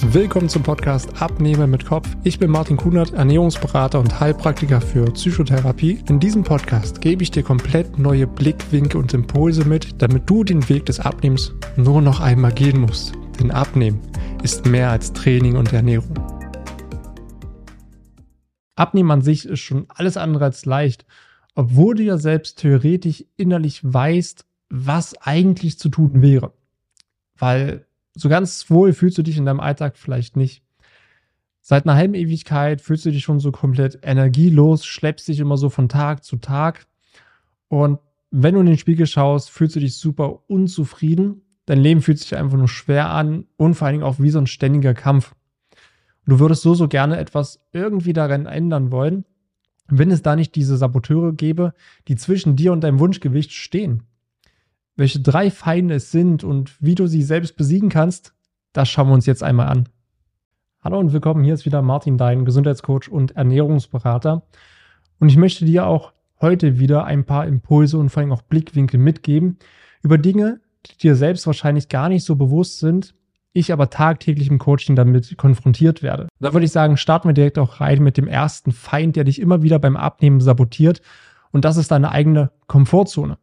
Willkommen zum Podcast Abnehmen mit Kopf. Ich bin Martin Kunert, Ernährungsberater und Heilpraktiker für Psychotherapie. In diesem Podcast gebe ich dir komplett neue Blickwinkel und Impulse mit, damit du den Weg des Abnehmens nur noch einmal gehen musst. Denn Abnehmen ist mehr als Training und Ernährung. Abnehmen an sich ist schon alles andere als leicht, obwohl du ja selbst theoretisch innerlich weißt, was eigentlich zu tun wäre. Weil so ganz wohl fühlst du dich in deinem Alltag vielleicht nicht. Seit einer halben Ewigkeit fühlst du dich schon so komplett energielos, schleppst dich immer so von Tag zu Tag. Und wenn du in den Spiegel schaust, fühlst du dich super unzufrieden. Dein Leben fühlt sich einfach nur schwer an und vor allen Dingen auch wie so ein ständiger Kampf. du würdest so, so gerne etwas irgendwie daran ändern wollen, wenn es da nicht diese Saboteure gäbe, die zwischen dir und deinem Wunschgewicht stehen. Welche drei Feinde es sind und wie du sie selbst besiegen kannst, das schauen wir uns jetzt einmal an. Hallo und willkommen, hier ist wieder Martin, dein Gesundheitscoach und Ernährungsberater. Und ich möchte dir auch heute wieder ein paar Impulse und vor allem auch Blickwinkel mitgeben über Dinge, die dir selbst wahrscheinlich gar nicht so bewusst sind, ich aber tagtäglich im Coaching damit konfrontiert werde. Da würde ich sagen, starten wir direkt auch rein mit dem ersten Feind, der dich immer wieder beim Abnehmen sabotiert. Und das ist deine eigene Komfortzone.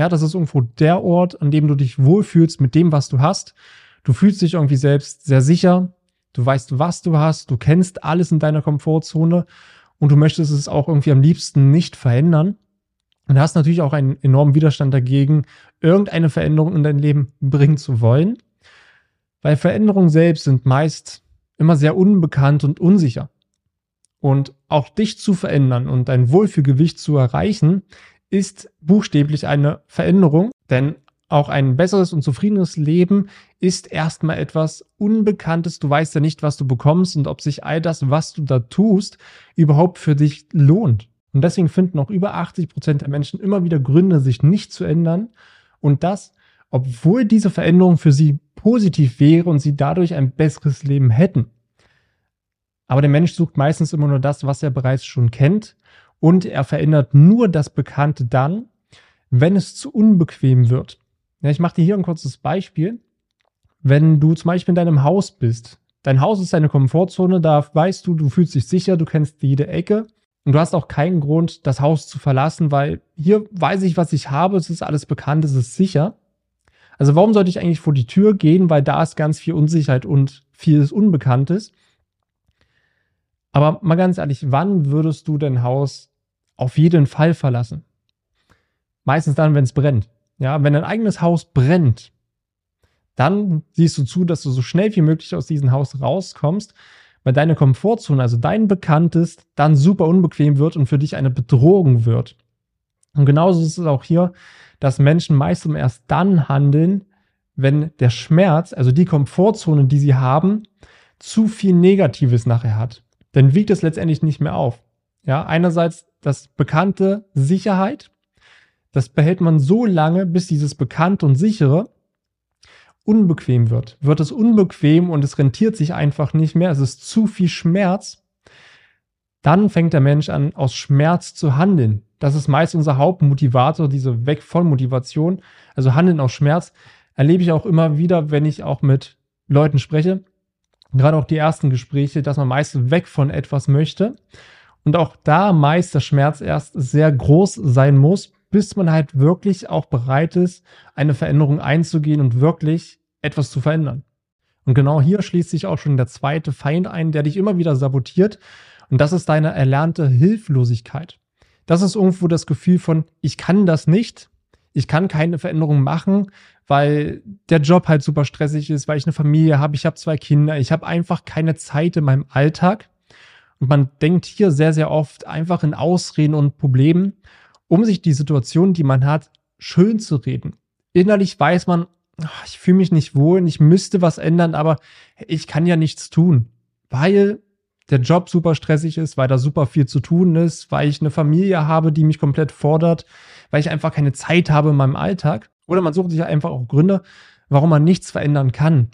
Ja, das ist irgendwo der Ort, an dem du dich wohlfühlst mit dem, was du hast. Du fühlst dich irgendwie selbst sehr sicher. Du weißt, was du hast. Du kennst alles in deiner Komfortzone und du möchtest es auch irgendwie am liebsten nicht verändern. Und hast natürlich auch einen enormen Widerstand dagegen, irgendeine Veränderung in dein Leben bringen zu wollen. Weil Veränderungen selbst sind meist immer sehr unbekannt und unsicher. Und auch dich zu verändern und dein Wohlfühlgewicht zu erreichen, ist buchstäblich eine Veränderung, denn auch ein besseres und zufriedenes Leben ist erstmal etwas Unbekanntes. Du weißt ja nicht, was du bekommst und ob sich all das, was du da tust, überhaupt für dich lohnt. Und deswegen finden auch über 80 Prozent der Menschen immer wieder Gründe, sich nicht zu ändern. Und das, obwohl diese Veränderung für sie positiv wäre und sie dadurch ein besseres Leben hätten. Aber der Mensch sucht meistens immer nur das, was er bereits schon kennt und er verändert nur das Bekannte dann, wenn es zu unbequem wird. Ja, ich mache dir hier ein kurzes Beispiel. Wenn du zum Beispiel in deinem Haus bist, dein Haus ist deine Komfortzone, da weißt du, du fühlst dich sicher, du kennst jede Ecke und du hast auch keinen Grund, das Haus zu verlassen, weil hier weiß ich, was ich habe, es ist alles bekannt, es ist sicher. Also warum sollte ich eigentlich vor die Tür gehen, weil da ist ganz viel Unsicherheit und vieles Unbekanntes. Aber mal ganz ehrlich, wann würdest du dein Haus auf jeden Fall verlassen. Meistens dann, wenn es brennt. Ja, wenn dein eigenes Haus brennt, dann siehst du zu, dass du so schnell wie möglich aus diesem Haus rauskommst, weil deine Komfortzone, also dein Bekanntes, dann super unbequem wird und für dich eine Bedrohung wird. Und genauso ist es auch hier, dass Menschen meistens erst dann handeln, wenn der Schmerz, also die Komfortzone, die sie haben, zu viel Negatives nachher hat. Dann wiegt es letztendlich nicht mehr auf. Ja, einerseits das bekannte Sicherheit. Das behält man so lange, bis dieses bekannte und sichere unbequem wird. Wird es unbequem und es rentiert sich einfach nicht mehr, es ist zu viel Schmerz, dann fängt der Mensch an, aus Schmerz zu handeln. Das ist meist unser Hauptmotivator, diese Weg von Motivation, also Handeln aus Schmerz, erlebe ich auch immer wieder, wenn ich auch mit Leuten spreche. Gerade auch die ersten Gespräche, dass man meist weg von etwas möchte und auch da meist der Schmerz erst sehr groß sein muss, bis man halt wirklich auch bereit ist, eine Veränderung einzugehen und wirklich etwas zu verändern. Und genau hier schließt sich auch schon der zweite Feind ein, der dich immer wieder sabotiert. Und das ist deine erlernte Hilflosigkeit. Das ist irgendwo das Gefühl von, ich kann das nicht, ich kann keine Veränderung machen, weil der Job halt super stressig ist, weil ich eine Familie habe, ich habe zwei Kinder, ich habe einfach keine Zeit in meinem Alltag. Und man denkt hier sehr, sehr oft einfach in Ausreden und Problemen, um sich die Situation, die man hat, schön zu reden. Innerlich weiß man, ich fühle mich nicht wohl, ich müsste was ändern, aber ich kann ja nichts tun, weil der Job super stressig ist, weil da super viel zu tun ist, weil ich eine Familie habe, die mich komplett fordert, weil ich einfach keine Zeit habe in meinem Alltag. Oder man sucht sich einfach auch Gründe, warum man nichts verändern kann.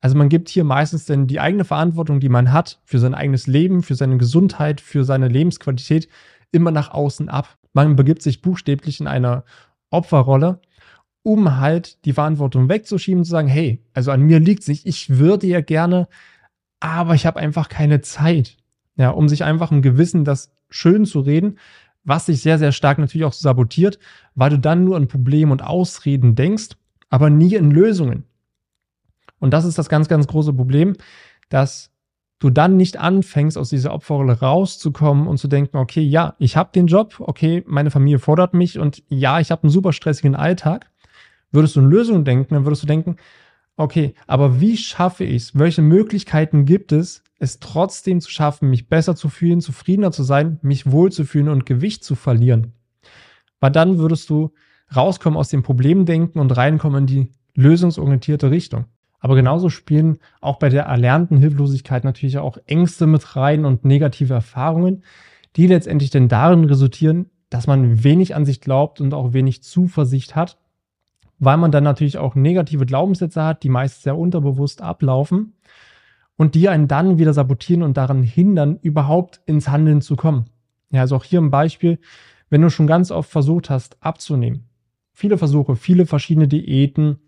Also man gibt hier meistens denn die eigene Verantwortung, die man hat für sein eigenes Leben, für seine Gesundheit, für seine Lebensqualität immer nach außen ab. Man begibt sich buchstäblich in eine Opferrolle, um halt die Verantwortung wegzuschieben zu sagen, hey, also an mir liegt es nicht, ich würde ja gerne aber ich habe einfach keine Zeit. Ja, um sich einfach im Gewissen das schön zu reden, was sich sehr, sehr stark natürlich auch sabotiert, weil du dann nur an Probleme und Ausreden denkst, aber nie in Lösungen. Und das ist das ganz, ganz große Problem, dass du dann nicht anfängst, aus dieser Opferrolle rauszukommen und zu denken, okay, ja, ich habe den Job, okay, meine Familie fordert mich und ja, ich habe einen super stressigen Alltag. Würdest du in Lösungen denken, dann würdest du denken, okay, aber wie schaffe ich es? Welche Möglichkeiten gibt es, es trotzdem zu schaffen, mich besser zu fühlen, zufriedener zu sein, mich wohlzufühlen und Gewicht zu verlieren? Weil dann würdest du rauskommen aus dem Problemdenken und reinkommen in die lösungsorientierte Richtung. Aber genauso spielen auch bei der erlernten Hilflosigkeit natürlich auch Ängste mit rein und negative Erfahrungen, die letztendlich denn darin resultieren, dass man wenig an sich glaubt und auch wenig Zuversicht hat, weil man dann natürlich auch negative Glaubenssätze hat, die meist sehr unterbewusst ablaufen und die einen dann wieder sabotieren und daran hindern, überhaupt ins Handeln zu kommen. Ja, also auch hier ein Beispiel, wenn du schon ganz oft versucht hast abzunehmen. Viele Versuche, viele verschiedene Diäten,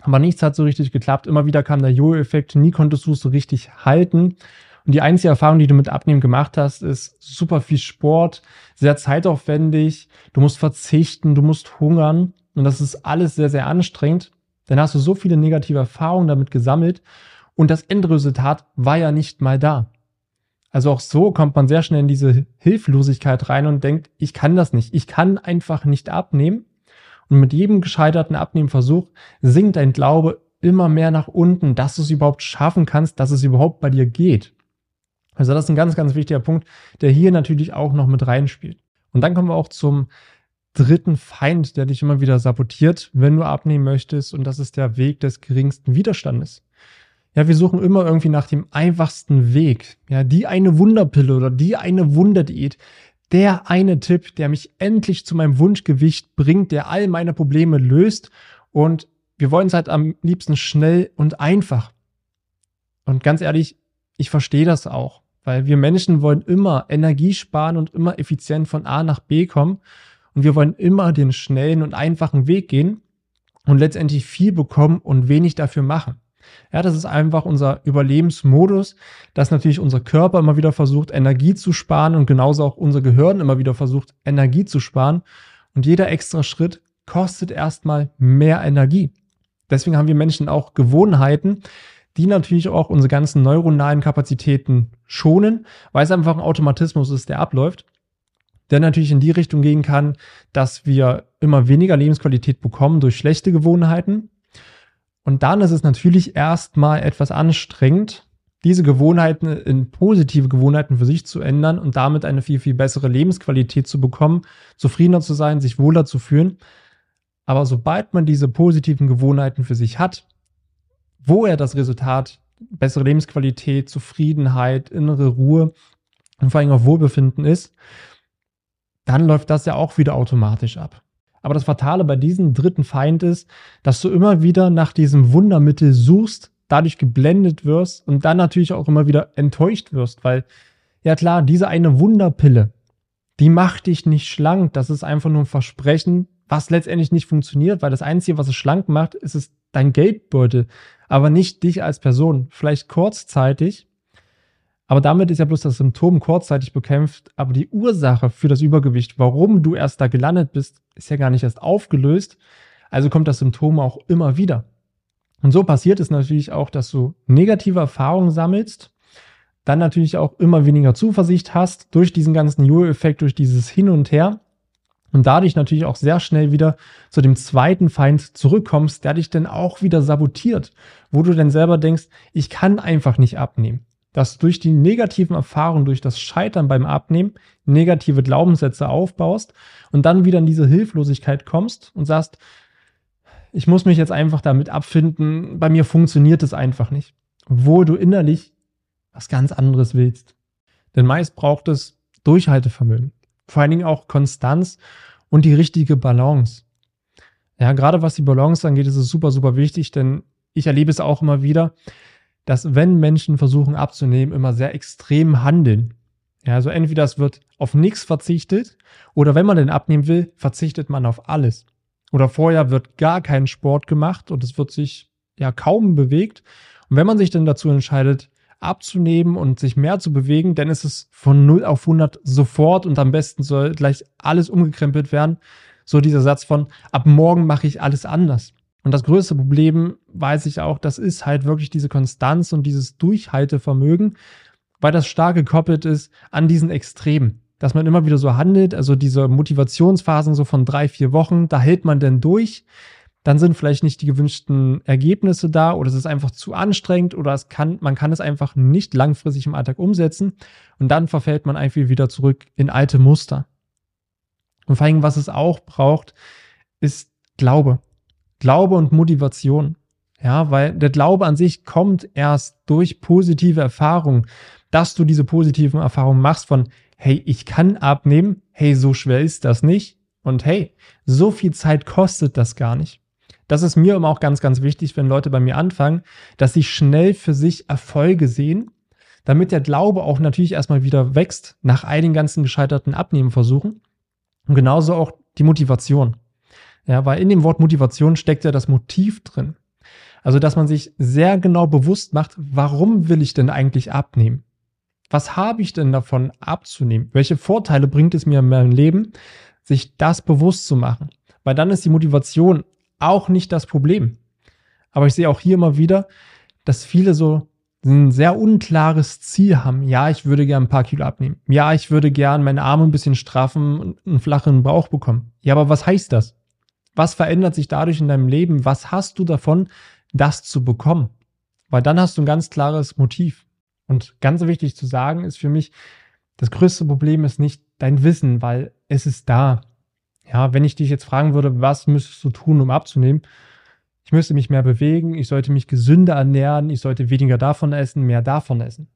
aber nichts hat so richtig geklappt. Immer wieder kam der Jojo-Effekt, nie konntest du es so richtig halten. Und die einzige Erfahrung, die du mit Abnehmen gemacht hast, ist super viel Sport, sehr zeitaufwendig, du musst verzichten, du musst hungern. Und das ist alles sehr, sehr anstrengend. Dann hast du so viele negative Erfahrungen damit gesammelt und das Endresultat war ja nicht mal da. Also auch so kommt man sehr schnell in diese Hilflosigkeit rein und denkt, ich kann das nicht. Ich kann einfach nicht abnehmen. Und mit jedem gescheiterten Abnehmversuch sinkt dein Glaube immer mehr nach unten, dass du es überhaupt schaffen kannst, dass es überhaupt bei dir geht. Also das ist ein ganz, ganz wichtiger Punkt, der hier natürlich auch noch mit reinspielt. Und dann kommen wir auch zum dritten Feind, der dich immer wieder sabotiert, wenn du abnehmen möchtest. Und das ist der Weg des geringsten Widerstandes. Ja, wir suchen immer irgendwie nach dem einfachsten Weg. Ja, die eine Wunderpille oder die eine Wunderdiät. Der eine Tipp, der mich endlich zu meinem Wunschgewicht bringt, der all meine Probleme löst. Und wir wollen es halt am liebsten schnell und einfach. Und ganz ehrlich, ich verstehe das auch, weil wir Menschen wollen immer Energie sparen und immer effizient von A nach B kommen. Und wir wollen immer den schnellen und einfachen Weg gehen und letztendlich viel bekommen und wenig dafür machen. Ja, das ist einfach unser Überlebensmodus, dass natürlich unser Körper immer wieder versucht, Energie zu sparen und genauso auch unser Gehirn immer wieder versucht, Energie zu sparen. Und jeder extra Schritt kostet erstmal mehr Energie. Deswegen haben wir Menschen auch Gewohnheiten, die natürlich auch unsere ganzen neuronalen Kapazitäten schonen, weil es einfach ein Automatismus ist, der abläuft, der natürlich in die Richtung gehen kann, dass wir immer weniger Lebensqualität bekommen durch schlechte Gewohnheiten, und dann ist es natürlich erstmal etwas anstrengend, diese Gewohnheiten in positive Gewohnheiten für sich zu ändern und damit eine viel, viel bessere Lebensqualität zu bekommen, zufriedener zu sein, sich wohler zu fühlen. Aber sobald man diese positiven Gewohnheiten für sich hat, wo er das Resultat bessere Lebensqualität, Zufriedenheit, innere Ruhe und vor allem auch Wohlbefinden ist, dann läuft das ja auch wieder automatisch ab. Aber das Fatale bei diesem dritten Feind ist, dass du immer wieder nach diesem Wundermittel suchst, dadurch geblendet wirst und dann natürlich auch immer wieder enttäuscht wirst, weil, ja klar, diese eine Wunderpille, die macht dich nicht schlank. Das ist einfach nur ein Versprechen, was letztendlich nicht funktioniert, weil das Einzige, was es schlank macht, ist es dein Geldbeutel, aber nicht dich als Person. Vielleicht kurzzeitig, aber damit ist ja bloß das Symptom kurzzeitig bekämpft, aber die Ursache für das Übergewicht, warum du erst da gelandet bist, ist ja gar nicht erst aufgelöst. Also kommt das Symptom auch immer wieder. Und so passiert es natürlich auch, dass du negative Erfahrungen sammelst, dann natürlich auch immer weniger Zuversicht hast durch diesen ganzen Jojo-Effekt, durch dieses Hin und Her und dadurch natürlich auch sehr schnell wieder zu dem zweiten Feind zurückkommst, der dich dann auch wieder sabotiert, wo du dann selber denkst, ich kann einfach nicht abnehmen dass durch die negativen Erfahrungen, durch das Scheitern beim Abnehmen negative Glaubenssätze aufbaust und dann wieder in diese Hilflosigkeit kommst und sagst, ich muss mich jetzt einfach damit abfinden, bei mir funktioniert es einfach nicht. Obwohl du innerlich was ganz anderes willst. Denn meist braucht es Durchhaltevermögen, vor allen Dingen auch Konstanz und die richtige Balance. Ja, gerade was die Balance angeht, ist es super, super wichtig, denn ich erlebe es auch immer wieder, dass wenn Menschen versuchen abzunehmen, immer sehr extrem handeln. Ja, also entweder es wird auf nichts verzichtet oder wenn man denn abnehmen will, verzichtet man auf alles. Oder vorher wird gar kein Sport gemacht und es wird sich ja kaum bewegt. Und wenn man sich dann dazu entscheidet, abzunehmen und sich mehr zu bewegen, dann ist es von 0 auf 100 sofort und am besten soll gleich alles umgekrempelt werden. So dieser Satz von, ab morgen mache ich alles anders. Und das größte Problem, weiß ich auch, das ist halt wirklich diese Konstanz und dieses Durchhaltevermögen, weil das stark gekoppelt ist an diesen Extremen. Dass man immer wieder so handelt, also diese Motivationsphasen so von drei, vier Wochen, da hält man denn durch dann sind vielleicht nicht die gewünschten Ergebnisse da oder es ist einfach zu anstrengend oder es kann, man kann es einfach nicht langfristig im Alltag umsetzen und dann verfällt man einfach wieder zurück in alte Muster. Und vor allem, was es auch braucht, ist Glaube. Glaube und Motivation. Ja, weil der Glaube an sich kommt erst durch positive Erfahrungen, dass du diese positiven Erfahrungen machst von, hey, ich kann abnehmen, hey, so schwer ist das nicht und hey, so viel Zeit kostet das gar nicht. Das ist mir immer auch ganz, ganz wichtig, wenn Leute bei mir anfangen, dass sie schnell für sich Erfolge sehen, damit der Glaube auch natürlich erstmal wieder wächst nach all den ganzen gescheiterten Abnehmenversuchen. Und genauso auch die Motivation. Ja, weil in dem Wort Motivation steckt ja das Motiv drin. Also, dass man sich sehr genau bewusst macht, warum will ich denn eigentlich abnehmen? Was habe ich denn davon abzunehmen? Welche Vorteile bringt es mir in meinem Leben, sich das bewusst zu machen? Weil dann ist die Motivation auch nicht das Problem. Aber ich sehe auch hier immer wieder, dass viele so ein sehr unklares Ziel haben. Ja, ich würde gern ein paar Kilo abnehmen. Ja, ich würde gern meine Arme ein bisschen straffen und einen flachen Bauch bekommen. Ja, aber was heißt das? Was verändert sich dadurch in deinem Leben? Was hast du davon, das zu bekommen? Weil dann hast du ein ganz klares Motiv. Und ganz wichtig zu sagen ist für mich, das größte Problem ist nicht dein Wissen, weil es ist da. Ja, wenn ich dich jetzt fragen würde, was müsstest du tun, um abzunehmen? Ich müsste mich mehr bewegen, ich sollte mich gesünder ernähren, ich sollte weniger davon essen, mehr davon essen.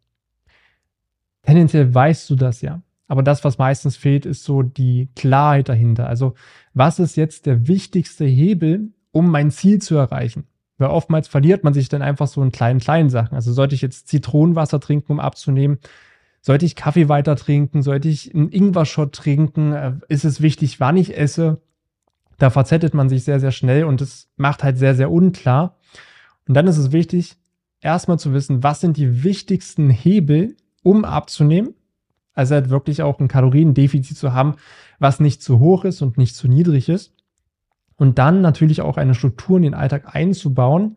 Tendenziell weißt du das ja. Aber das, was meistens fehlt, ist so die Klarheit dahinter. Also, was ist jetzt der wichtigste Hebel, um mein Ziel zu erreichen? Weil oftmals verliert man sich dann einfach so in kleinen, kleinen Sachen. Also sollte ich jetzt Zitronenwasser trinken, um abzunehmen? Sollte ich Kaffee weiter trinken? Sollte ich einen Ingwer-Shot trinken? Äh, ist es wichtig, wann ich esse? Da verzettet man sich sehr, sehr schnell und es macht halt sehr, sehr unklar. Und dann ist es wichtig, erstmal zu wissen, was sind die wichtigsten Hebel, um abzunehmen. Also halt wirklich auch ein Kaloriendefizit zu haben, was nicht zu hoch ist und nicht zu niedrig ist. Und dann natürlich auch eine Struktur in den Alltag einzubauen,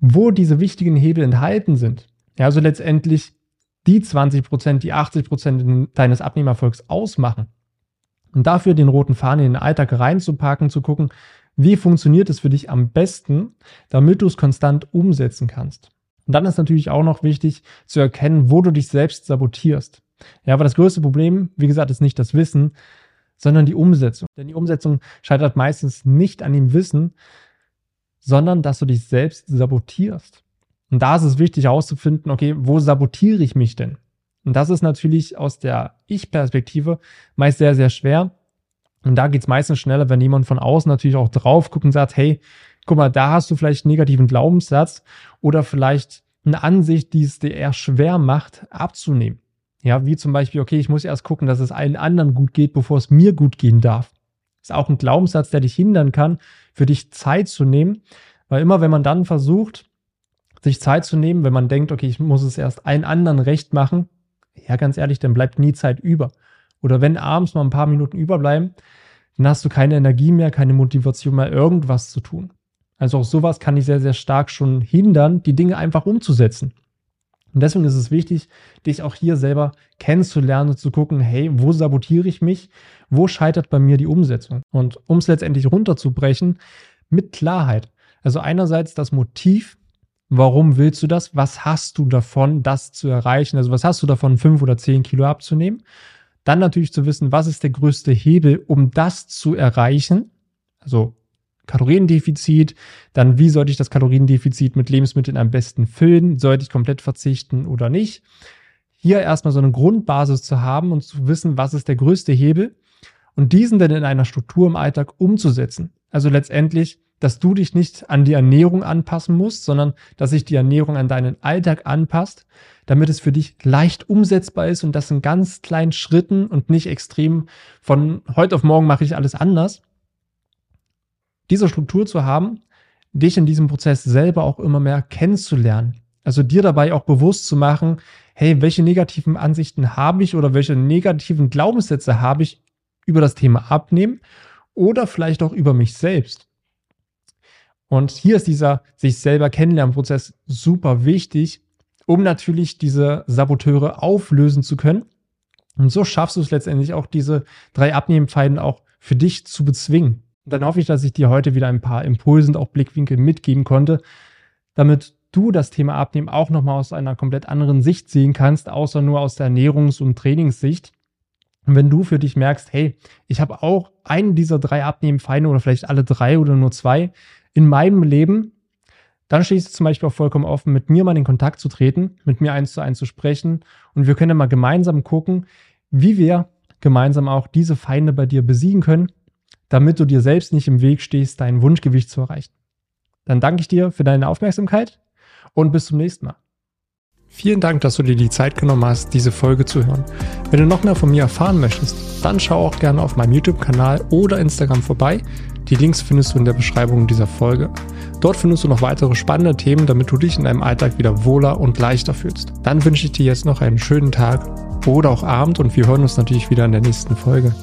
wo diese wichtigen Hebel enthalten sind. Ja, also letztendlich die 20 Prozent, die 80 Prozent deines Abnehmerfolgs ausmachen. Und dafür den roten Faden in den Alltag reinzupacken, zu gucken, wie funktioniert es für dich am besten, damit du es konstant umsetzen kannst. Und dann ist natürlich auch noch wichtig zu erkennen, wo du dich selbst sabotierst. Ja, aber das größte Problem, wie gesagt, ist nicht das Wissen, sondern die Umsetzung. Denn die Umsetzung scheitert meistens nicht an dem Wissen, sondern dass du dich selbst sabotierst. Und da ist es wichtig herauszufinden, okay, wo sabotiere ich mich denn? Und das ist natürlich aus der Ich-Perspektive meist sehr, sehr schwer. Und da geht es meistens schneller, wenn jemand von außen natürlich auch drauf guckt und sagt, hey, guck mal, da hast du vielleicht einen negativen Glaubenssatz oder vielleicht eine Ansicht, die es dir eher schwer macht, abzunehmen. Ja, wie zum Beispiel, okay, ich muss erst gucken, dass es allen anderen gut geht, bevor es mir gut gehen darf. Ist auch ein Glaubenssatz, der dich hindern kann, für dich Zeit zu nehmen. Weil immer, wenn man dann versucht, sich Zeit zu nehmen, wenn man denkt, okay, ich muss es erst allen anderen recht machen, ja, ganz ehrlich, dann bleibt nie Zeit über. Oder wenn abends mal ein paar Minuten überbleiben, dann hast du keine Energie mehr, keine Motivation mehr, irgendwas zu tun. Also auch sowas kann dich sehr, sehr stark schon hindern, die Dinge einfach umzusetzen. Und deswegen ist es wichtig, dich auch hier selber kennenzulernen und zu gucken, hey, wo sabotiere ich mich? Wo scheitert bei mir die Umsetzung? Und um es letztendlich runterzubrechen, mit Klarheit. Also einerseits das Motiv, Warum willst du das? Was hast du davon, das zu erreichen? Also was hast du davon, fünf oder zehn Kilo abzunehmen? Dann natürlich zu wissen, was ist der größte Hebel, um das zu erreichen? Also Kaloriendefizit, dann wie sollte ich das Kaloriendefizit mit Lebensmitteln am besten füllen? Sollte ich komplett verzichten oder nicht? Hier erstmal so eine Grundbasis zu haben und zu wissen, was ist der größte Hebel und diesen dann in einer Struktur im Alltag umzusetzen. Also letztendlich dass du dich nicht an die Ernährung anpassen musst, sondern dass sich die Ernährung an deinen Alltag anpasst, damit es für dich leicht umsetzbar ist und das in ganz kleinen Schritten und nicht extrem von heute auf morgen mache ich alles anders. Diese Struktur zu haben, dich in diesem Prozess selber auch immer mehr kennenzulernen. Also dir dabei auch bewusst zu machen, hey, welche negativen Ansichten habe ich oder welche negativen Glaubenssätze habe ich über das Thema Abnehmen oder vielleicht auch über mich selbst. Und hier ist dieser sich selber kennenlernen-Prozess super wichtig, um natürlich diese Saboteure auflösen zu können. Und so schaffst du es letztendlich auch, diese drei Abnehmpfeilen auch für dich zu bezwingen. Und dann hoffe ich, dass ich dir heute wieder ein paar Impulse und auch Blickwinkel mitgeben konnte, damit du das Thema Abnehmen auch nochmal aus einer komplett anderen Sicht sehen kannst, außer nur aus der Ernährungs- und Trainingssicht. Und wenn du für dich merkst, hey, ich habe auch einen dieser drei Abnehmpfeile oder vielleicht alle drei oder nur zwei in meinem Leben, dann stehst du zum Beispiel auch vollkommen offen, mit mir mal in Kontakt zu treten, mit mir eins zu eins zu sprechen und wir können mal gemeinsam gucken, wie wir gemeinsam auch diese Feinde bei dir besiegen können, damit du dir selbst nicht im Weg stehst, dein Wunschgewicht zu erreichen. Dann danke ich dir für deine Aufmerksamkeit und bis zum nächsten Mal. Vielen Dank, dass du dir die Zeit genommen hast, diese Folge zu hören. Wenn du noch mehr von mir erfahren möchtest, dann schau auch gerne auf meinem YouTube-Kanal oder Instagram vorbei. Die Links findest du in der Beschreibung dieser Folge. Dort findest du noch weitere spannende Themen, damit du dich in deinem Alltag wieder wohler und leichter fühlst. Dann wünsche ich dir jetzt noch einen schönen Tag oder auch Abend und wir hören uns natürlich wieder in der nächsten Folge.